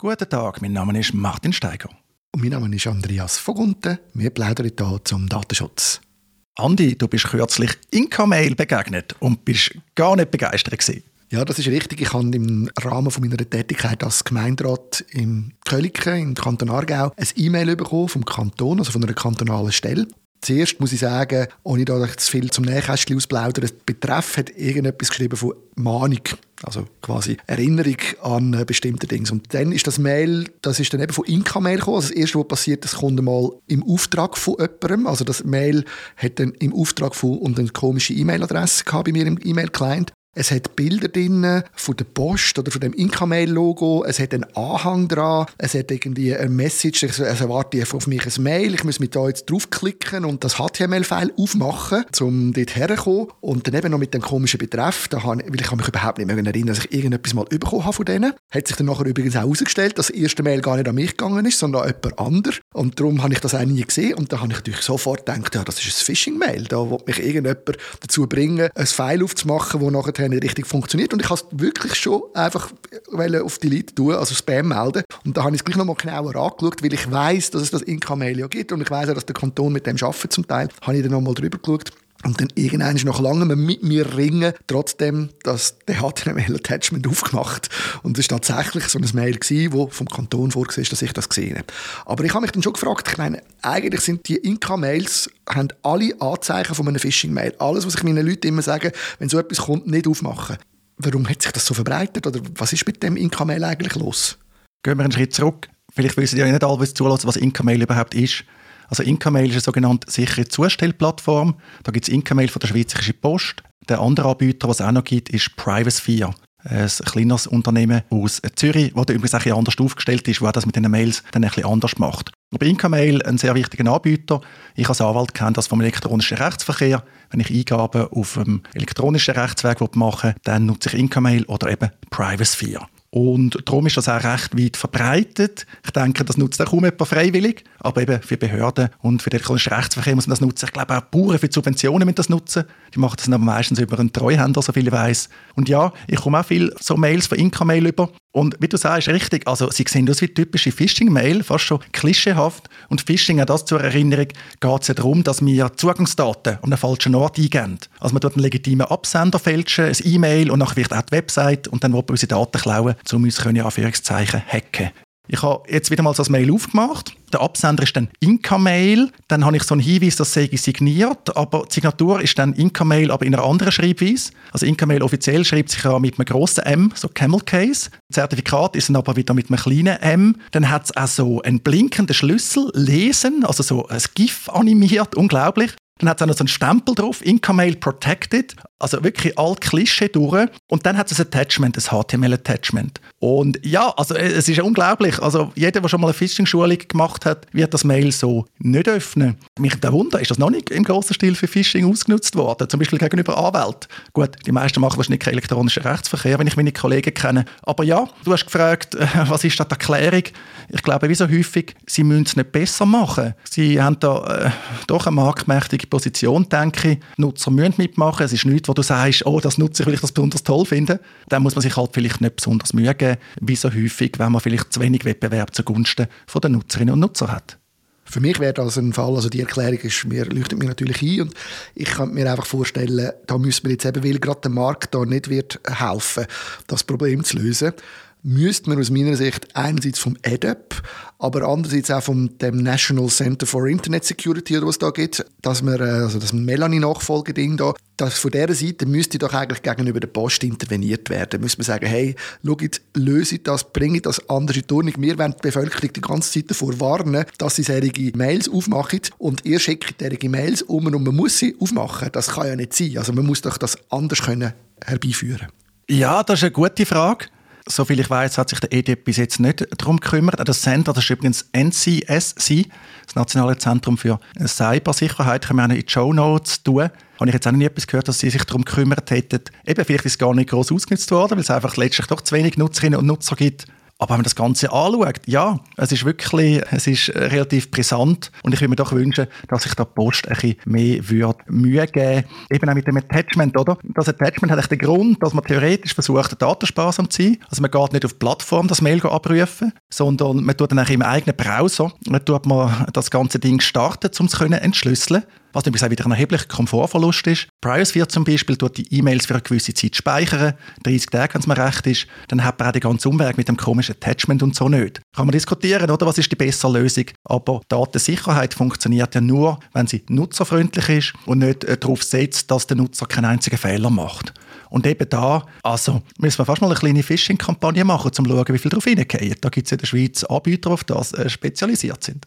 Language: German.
Guten Tag, mein Name ist Martin Steiger. Und mein Name ist Andreas Vogunten. Wir plaudern hier zum Datenschutz. Andi, du bist kürzlich Inka-Mail begegnet und bist gar nicht begeistert gewesen. Ja, das ist richtig. Ich habe im Rahmen von meiner Tätigkeit als Gemeinderat im Köliken, im Kanton Aargau, ein E-Mail bekommen vom Kanton, also von einer kantonalen Stelle. Zuerst muss ich sagen, ohne da zu viel zum Nähkästchen ausplaudern, der Betreff hat irgendetwas geschrieben von Mahnung, also quasi Erinnerung an äh, bestimmte Dinge. Und dann ist das Mail, das ist dann eben von Inka-Mail gekommen. Also das Erste, was passiert, das kommt mal im Auftrag von jemandem. Also das Mail hat dann im Auftrag von und eine komische E-Mail-Adresse bei mir im E-Mail-Client. Es hat Bilder drin von der Post oder von dem Incamail-Logo. Es hat einen Anhang dran. Es hat irgendwie eine Message. Es erwarte auf mich ein Mail. Ich muss mit da jetzt draufklicken und das HTML-File aufmachen, um dort herzukommen. Und dann eben noch mit dem komischen Betreff. Da habe, weil ich kann mich überhaupt nicht mehr erinnern, dass ich irgendetwas mal bekommen habe von denen. Hat sich dann nachher übrigens auch herausgestellt, dass das erste Mail gar nicht an mich gegangen ist, sondern an jemand anderes. Und darum habe ich das auch nie gesehen. Und da habe ich natürlich sofort gedacht, ja, das ist ein Phishing-Mail. Da will mich irgendjemand dazu bringen, ein File aufzumachen, wo nachher nicht richtig funktioniert. Und ich habe es wirklich schon einfach auf die Leute tun, also Spam melden. Und da habe ich es gleich noch mal genauer angeschaut, weil ich weiß, dass es das Inka-Mail ja gibt und ich weiß auch, dass der Kanton mit dem arbeitet zum Teil. Habe ich dann noch mal drüber geschaut. Und dann irgendwann ist nach langem mit mir ringen, trotzdem das HTML-Attachment aufgemacht. Und es war tatsächlich so ein Mail, gewesen, wo vom Kanton vorgesehen ist, dass ich das gesehen habe. Aber ich habe mich dann schon gefragt, ich meine, eigentlich sind die Inka-Mails, haben alle Anzeichen von einem Phishing-Mail. Alles, was ich meinen Leuten immer sage, wenn so etwas kommt, nicht aufmachen. Warum hat sich das so verbreitet? Oder was ist mit dem Inka-Mail eigentlich los? Gehen wir einen Schritt zurück. Vielleicht wissen ja nicht alle, was Inka-Mail überhaupt ist. Also Incamail ist eine sogenannte sichere Zustellplattform. Da gibt es Incamail von der Schweizerischen Post. Der andere Anbieter, was es auch noch gibt, ist Privasphere. Ein kleines Unternehmen aus Zürich, das übrigens ein bisschen anders aufgestellt ist, wo das mit den Mails dann ein bisschen anders macht. Aber Incamail, ein sehr wichtiger Anbieter. Ich als Anwalt kenne das vom elektronischen Rechtsverkehr. Wenn ich Eingaben auf dem elektronischen Rechtsweg machen will, dann nutze ich Incamail oder eben Privasphere. Und darum ist das auch recht weit verbreitet. Ich denke, das nutzt auch kaum jemand freiwillig. Aber eben für Behörden und für den elektronischen Rechtsverkehr muss man das nutzen. Ich glaube auch Bauern für Subventionen müssen das nutzen. Die machen das aber meistens über einen Treuhänder, so viel ich weiss. Und ja, ich komme auch viel so Mails von Inka-Mail über. Und wie du sagst, richtig, also sie sehen aus wie typische Phishing-Mail, fast schon klischeehaft. Und Phishing, auch das zur Erinnerung, geht es ja darum, dass wir Zugangsdaten an einen falschen Ort eingeben. Also man tut einen legitimen Absender fälschen, ein E-Mail und nachher wird auch die Website und dann will man unsere Daten klauen, um uns können, Anführungszeichen hacken. Ich habe jetzt wieder mal das Mail aufgemacht. Der Absender ist dann Inka-Mail. Dann habe ich so einen Hinweis, das sei signiert, aber die Signatur ist dann Inka-Mail, aber in einer anderen Schreibweise. Also Inka-Mail offiziell schreibt sich ja mit einem grossen M, so Camel Case. Das Zertifikat ist dann aber wieder mit einem kleinen M. Dann hat es auch so einen blinkenden Schlüssel, lesen, also so ein GIF animiert, unglaublich. Dann hat es auch noch so einen Stempel drauf, Incamail Protected. Also wirklich all Klischee durch. Und dann hat es ein Attachment, ein HTML-Attachment. Und ja, also äh, es ist unglaublich. Also jeder, der schon mal eine Phishing-Schulung gemacht hat, wird das Mail so nicht öffnen. Mich da Wunder, ist das noch nicht im grossen Stil für Phishing ausgenutzt worden? Zum Beispiel gegenüber Anwälten. Gut, die meisten machen wahrscheinlich keinen elektronischen Rechtsverkehr, wenn ich meine Kollegen kenne. Aber ja, du hast gefragt, äh, was ist da die Erklärung? Ich glaube, wie so häufig, sie müssen es nicht besser machen. Sie haben da äh, doch eine marktmächtige Position, denke ich. Nutzer müssen mitmachen. Es ist nichts, wo du sagst, oh, das nutze ich, weil ich das besonders toll finde. Dann muss man sich halt vielleicht nicht besonders geben, wie so häufig, wenn man vielleicht zu wenig Wettbewerb zugunsten der Nutzerinnen und Nutzer hat. Für mich wäre das ein Fall, also die Erklärung ist mir, leuchtet mir natürlich ein und ich kann mir einfach vorstellen, da müssen wir jetzt eben, weil gerade der Markt da nicht wird helfen, das Problem zu lösen, müsste man aus meiner Sicht einerseits vom EDEP, aber andererseits auch vom dem National Center for Internet Security, oder was da gibt, dass man, äh, also das Melanie-Nachfolgeding da, dass von dieser Seite müsste doch eigentlich gegenüber der Post interveniert werden. Müsste man sagen, hey, schaut, löse das, bringe das anders in die Ordnung. Wir wollen die Bevölkerung die ganze Zeit davor warnen, dass sie solche Mails aufmachen und ihr schickt solche Mails um und man muss sie aufmachen. Das kann ja nicht sein. Also man muss doch das anders können herbeiführen. Ja, das ist eine gute Frage soviel ich weiß, hat sich der EDIP bis jetzt nicht darum gekümmert. Das Center, das ist übrigens NCSC, das Nationale Zentrum für Cybersicherheit, können wir auch in die Show Notes tun. Habe ich jetzt auch noch nie etwas gehört, dass sie sich darum gekümmert hätten. Eben, vielleicht ist es gar nicht groß ausgenutzt worden, weil es einfach letztlich doch zu wenig Nutzerinnen und Nutzer gibt. Aber wenn man das Ganze anschaut, ja, es ist wirklich, es ist relativ brisant und ich würde mir doch wünschen, dass sich da Post ein bisschen mehr würde Mühe geben Eben auch mit dem Attachment, oder? Das Attachment hat den Grund, dass man theoretisch versucht, datensparsam zu sein. Also man geht nicht auf die Plattform das Mail abrufen, sondern man tut dann auch im eigenen Browser, man tut man das ganze Ding starten, um es entschlüsseln was auch wieder ein erheblicher Komfortverlust ist. Priosphere zum Beispiel tut die E-Mails für eine gewisse Zeit speichern, 30 Tage, wenn es mir recht ist. Dann hat man auch den ganzen Umweg mit dem komischen Attachment und so nicht. Kann man diskutieren, oder? Was ist die bessere Lösung? Aber Datensicherheit funktioniert ja nur, wenn sie nutzerfreundlich ist und nicht darauf setzt, dass der Nutzer keinen einzigen Fehler macht. Und eben da, also müssen wir fast mal eine kleine Phishing-Kampagne machen, um zu schauen, wie viel drauf hineingehen. Da gibt es in der Schweiz Anbieter, auf das äh, spezialisiert sind.